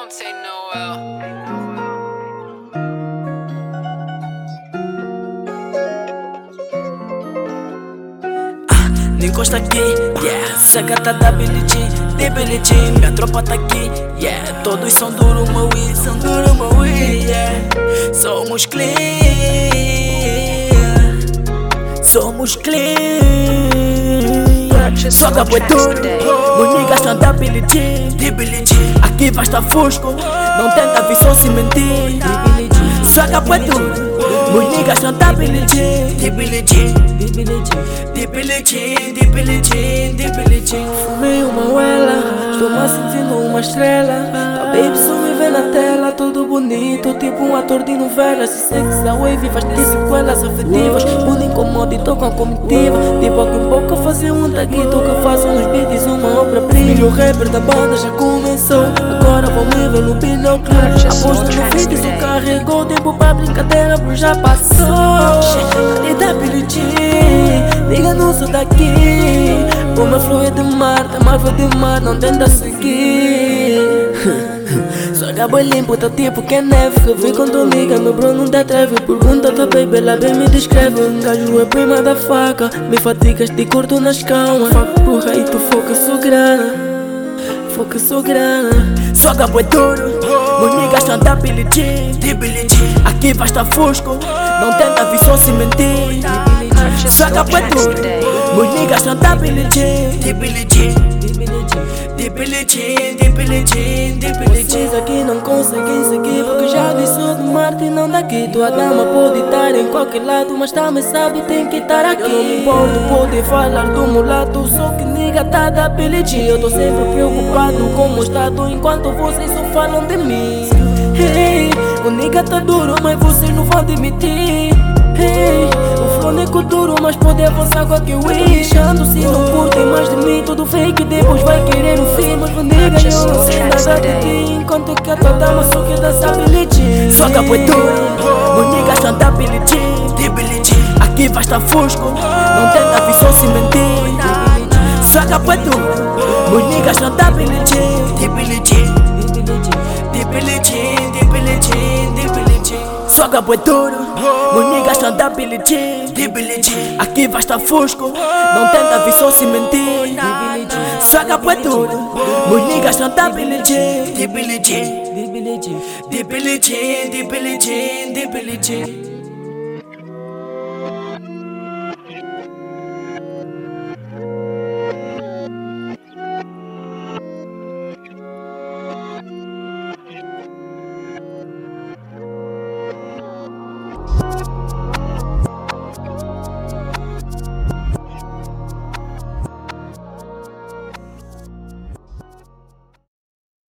don't say Noel. Nem encosta aqui, yeah. Essa gata da Billie Jean, de Billie Jean Minha tropa tá aqui, yeah. Todos são duro, Maui, são duro, Maui, yeah. Somos clean Somos clean. Soca boi duro Meus niggas são da Billie Aqui vai estar fusco Não tenta só se mentir. Soca boi duro Meus niggas são da Billie Jean, de Billie Jean De Billie Jean, de Billie Jean, de Billie Jean, de Billie Jean Fumei uma uela, estou me sentindo uma estrela. Tua baby só me vê na tela, tudo bonito Tipo um ator de novela. Se sexy a wave faz ter sequelas afetivas. Mundo incomoda e tô com a comitiva. De boca em boca fazer um taguito Que eu faço uns beats uma obra-prima. Filho rapper da banda já começou. Agora vou me ver no binóculo Aposto só carregou Tempo pra brincadeira, bro, já passou. Da Billie Jean, liga não sou daqui. Uma flor é de mar, tá marvel de mar, não tenta seguir. Só acabou limpo, tá tipo que é neve. Que vem com tua meu bro não te atreve. Pergunta tua baby, ela bem me descreve. Gajo é prima da faca Me fatigas, te curto nas calmas Fuck porra e tu foca, sou grana Foca, sou grana Soca boi duro. Meus niggas da Billie Jean Aqui vai estar fusco? Não tenta vir só se mentir Soca boi duro. Meus niggas são da Billie Jean Jean Jean, Jean, aqui não conseguem seguir Porque e não daqui Tua dama pode estar em qualquer lado Mas também sabe tem que estar aqui. Eu não me importo, pode falar do mulato Só que nigga tá da Jean Eu tô sempre preocupado com o estado Enquanto vocês só falam de mim. Hey, o nigga tá duro mas vocês não vão admitir. Hey, o flônico duro mas pode avançar qualquer wish. Ando se não curtem mais de mim Tudo fake depois vai querer um fim. Mas o nigga eu não sei nada de ti Enquanto que a tua dama só quer dançar Billie Soca boi duro Billie Jean Billie Jean Aqui vai estar fusco Não tenta só se mentir. Soca boi duro são da Billie Jean Billie Jean Billie Jean, Billie Jean, Jean duro Jean Aqui vai estar fusco Não tenta só se mentir. Soca boi duro Billie Jean Billie Jean De Billie Jean De